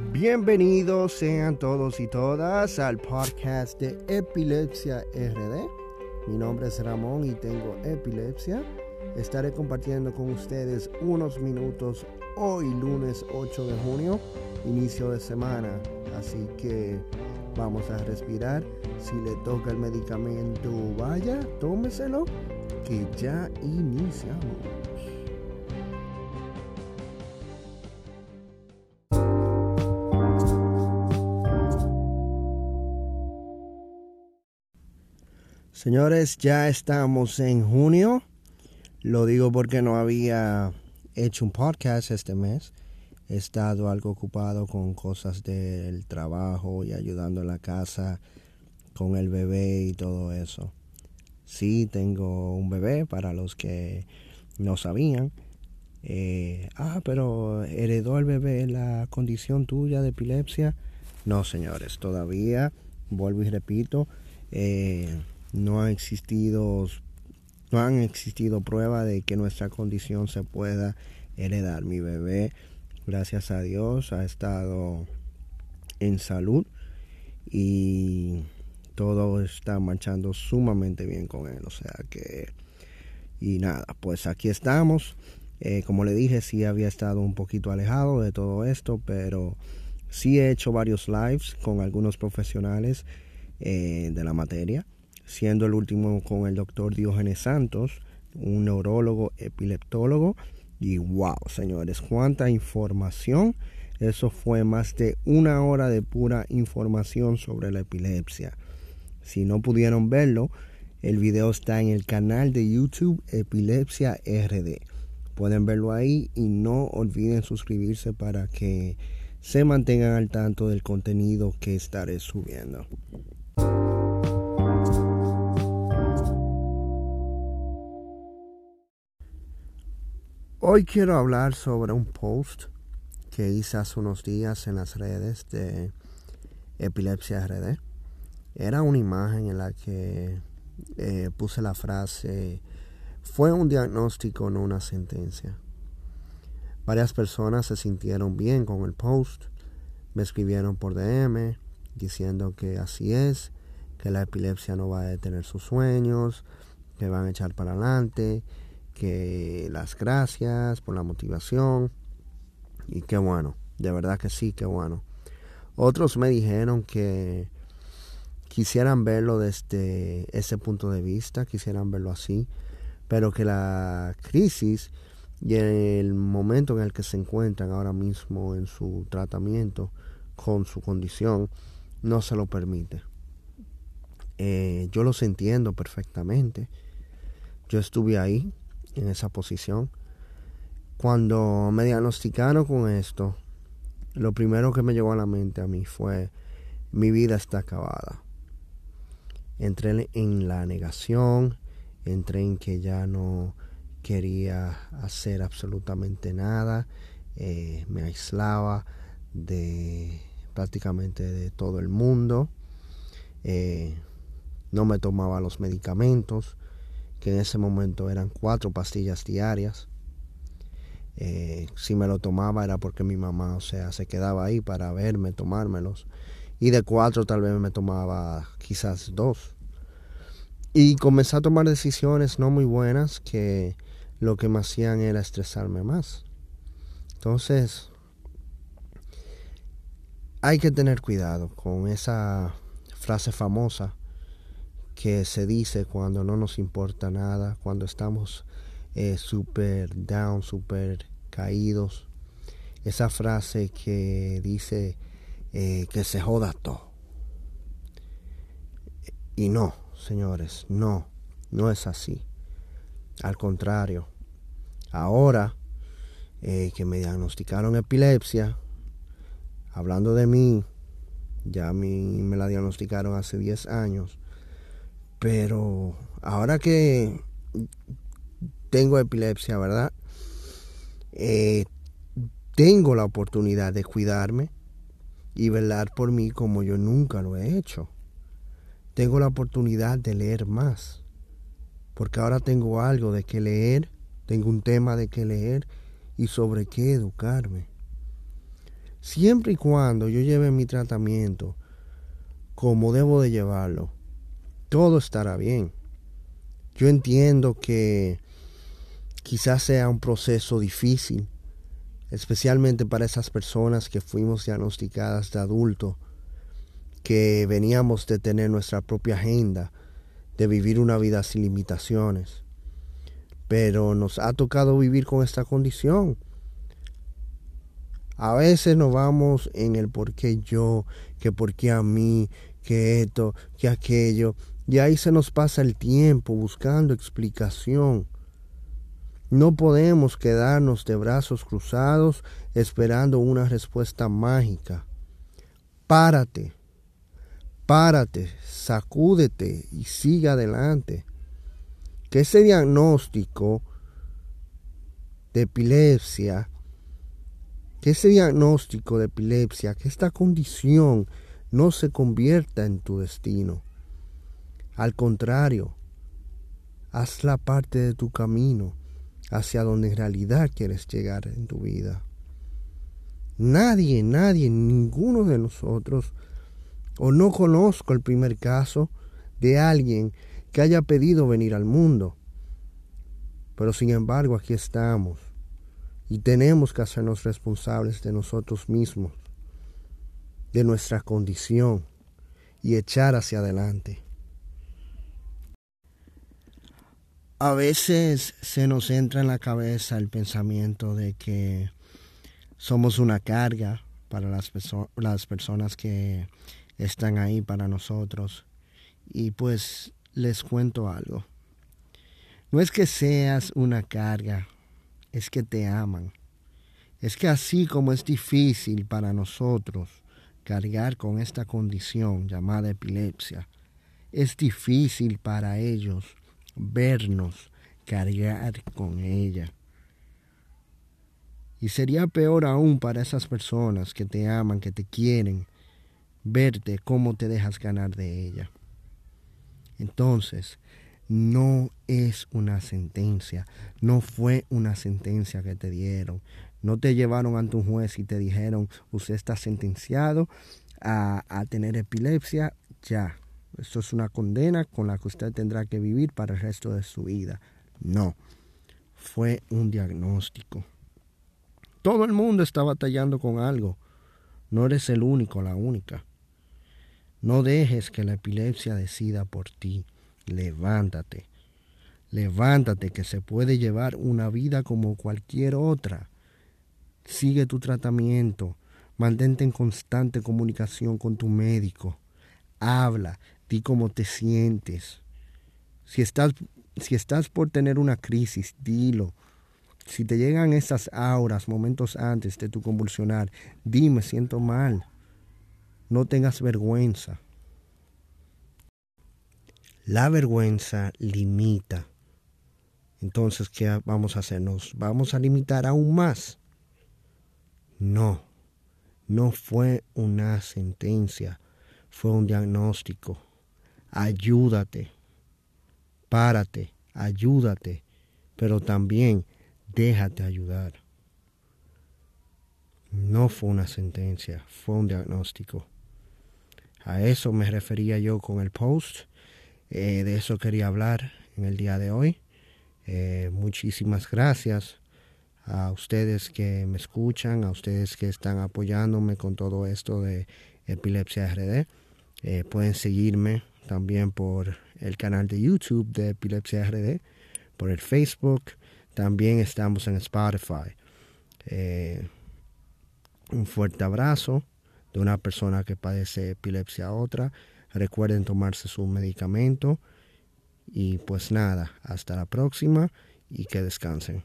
Bienvenidos sean todos y todas al podcast de Epilepsia RD. Mi nombre es Ramón y tengo epilepsia. Estaré compartiendo con ustedes unos minutos hoy lunes 8 de junio, inicio de semana. Así que vamos a respirar. Si le toca el medicamento, vaya, tómeselo, que ya iniciamos. Señores, ya estamos en junio. Lo digo porque no había hecho un podcast este mes. He estado algo ocupado con cosas del trabajo y ayudando en la casa con el bebé y todo eso. Sí, tengo un bebé para los que no sabían. Eh, ah, pero heredó el bebé la condición tuya de epilepsia. No, señores, todavía, vuelvo y repito, eh, no ha existido no han existido pruebas de que nuestra condición se pueda heredar. Mi bebé, gracias a Dios, ha estado en salud y todo está marchando sumamente bien con él. O sea que, y nada, pues aquí estamos. Eh, como le dije, sí había estado un poquito alejado de todo esto, pero sí he hecho varios lives con algunos profesionales eh, de la materia siendo el último con el doctor Diógenes Santos, un neurólogo epileptólogo. Y wow, señores, cuánta información. Eso fue más de una hora de pura información sobre la epilepsia. Si no pudieron verlo, el video está en el canal de YouTube Epilepsia RD. Pueden verlo ahí y no olviden suscribirse para que se mantengan al tanto del contenido que estaré subiendo. Hoy quiero hablar sobre un post que hice hace unos días en las redes de Epilepsia RD. Era una imagen en la que eh, puse la frase, fue un diagnóstico, no una sentencia. Varias personas se sintieron bien con el post, me escribieron por DM diciendo que así es, que la epilepsia no va a detener sus sueños, que van a echar para adelante que las gracias por la motivación y qué bueno, de verdad que sí, qué bueno. Otros me dijeron que quisieran verlo desde ese punto de vista, quisieran verlo así, pero que la crisis y el momento en el que se encuentran ahora mismo en su tratamiento con su condición no se lo permite. Eh, yo los entiendo perfectamente. Yo estuve ahí, en esa posición. Cuando me diagnosticaron con esto, lo primero que me llegó a la mente a mí fue, mi vida está acabada. Entré en la negación, entré en que ya no quería hacer absolutamente nada, eh, me aislaba de prácticamente de todo el mundo, eh, no me tomaba los medicamentos, que en ese momento eran cuatro pastillas diarias. Eh, si me lo tomaba era porque mi mamá, o sea, se quedaba ahí para verme, tomármelos. Y de cuatro tal vez me tomaba quizás dos. Y comencé a tomar decisiones no muy buenas que lo que me hacían era estresarme más. Entonces, hay que tener cuidado con esa frase famosa que se dice cuando no nos importa nada, cuando estamos eh, super down, super caídos. Esa frase que dice eh, que se joda todo. Y no, señores, no, no es así. Al contrario, ahora eh, que me diagnosticaron epilepsia, hablando de mí, ya me la diagnosticaron hace 10 años, pero ahora que tengo epilepsia, ¿verdad? Eh, tengo la oportunidad de cuidarme y velar por mí como yo nunca lo he hecho. Tengo la oportunidad de leer más, porque ahora tengo algo de que leer, tengo un tema de que leer y sobre qué educarme. siempre y cuando yo lleve mi tratamiento como debo de llevarlo, todo estará bien. Yo entiendo que quizás sea un proceso difícil, especialmente para esas personas que fuimos diagnosticadas de adulto, que veníamos de tener nuestra propia agenda, de vivir una vida sin limitaciones. Pero nos ha tocado vivir con esta condición. A veces nos vamos en el por qué yo, que por qué a mí, que esto, que aquello. Y ahí se nos pasa el tiempo buscando explicación. No podemos quedarnos de brazos cruzados esperando una respuesta mágica. Párate, párate, sacúdete y sigue adelante. Que ese diagnóstico de epilepsia, que ese diagnóstico de epilepsia, que esta condición no se convierta en tu destino. Al contrario, haz la parte de tu camino hacia donde en realidad quieres llegar en tu vida. Nadie, nadie, ninguno de nosotros, o no conozco el primer caso de alguien que haya pedido venir al mundo. Pero sin embargo aquí estamos y tenemos que hacernos responsables de nosotros mismos, de nuestra condición y echar hacia adelante. A veces se nos entra en la cabeza el pensamiento de que somos una carga para las, personas que están ahí para nosotros. Y pues les cuento algo. No es que seas una carga, es que te aman. Es que así como es difícil para nosotros cargar con esta condición llamada epilepsia, es difícil para ellos vernos cargar con ella. Y sería peor aún para esas personas que te aman, que te quieren, verte cómo te dejas ganar de ella. Entonces, no es una sentencia, no fue una sentencia que te dieron. No te llevaron ante un juez y te dijeron, usted está sentenciado a, a tener epilepsia, ya, esto es una condena con la que usted tendrá que vivir para el resto de su vida. No, fue un diagnóstico. Todo el mundo está batallando con algo. No eres el único, la única. No dejes que la epilepsia decida por ti. Levántate. Levántate que se puede llevar una vida como cualquier otra. Sigue tu tratamiento. Mantente en constante comunicación con tu médico. Habla, di cómo te sientes. Si estás, si estás por tener una crisis, dilo. Si te llegan esas auras momentos antes de tu convulsionar, dime, siento mal. No tengas vergüenza. La vergüenza limita. Entonces, ¿qué vamos a hacer? ¿Nos vamos a limitar aún más? No, no fue una sentencia, fue un diagnóstico ayúdate, párate, ayúdate, pero también déjate ayudar. No fue una sentencia, fue un diagnóstico. A eso me refería yo con el post. Eh, de eso quería hablar en el día de hoy. Eh, muchísimas gracias a ustedes que me escuchan, a ustedes que están apoyándome con todo esto de epilepsia RD. Eh, pueden seguirme también por el canal de YouTube de Epilepsia RD, por el Facebook, también estamos en Spotify. Eh, un fuerte abrazo de una persona que padece epilepsia a otra. Recuerden tomarse su medicamento. Y pues nada, hasta la próxima y que descansen.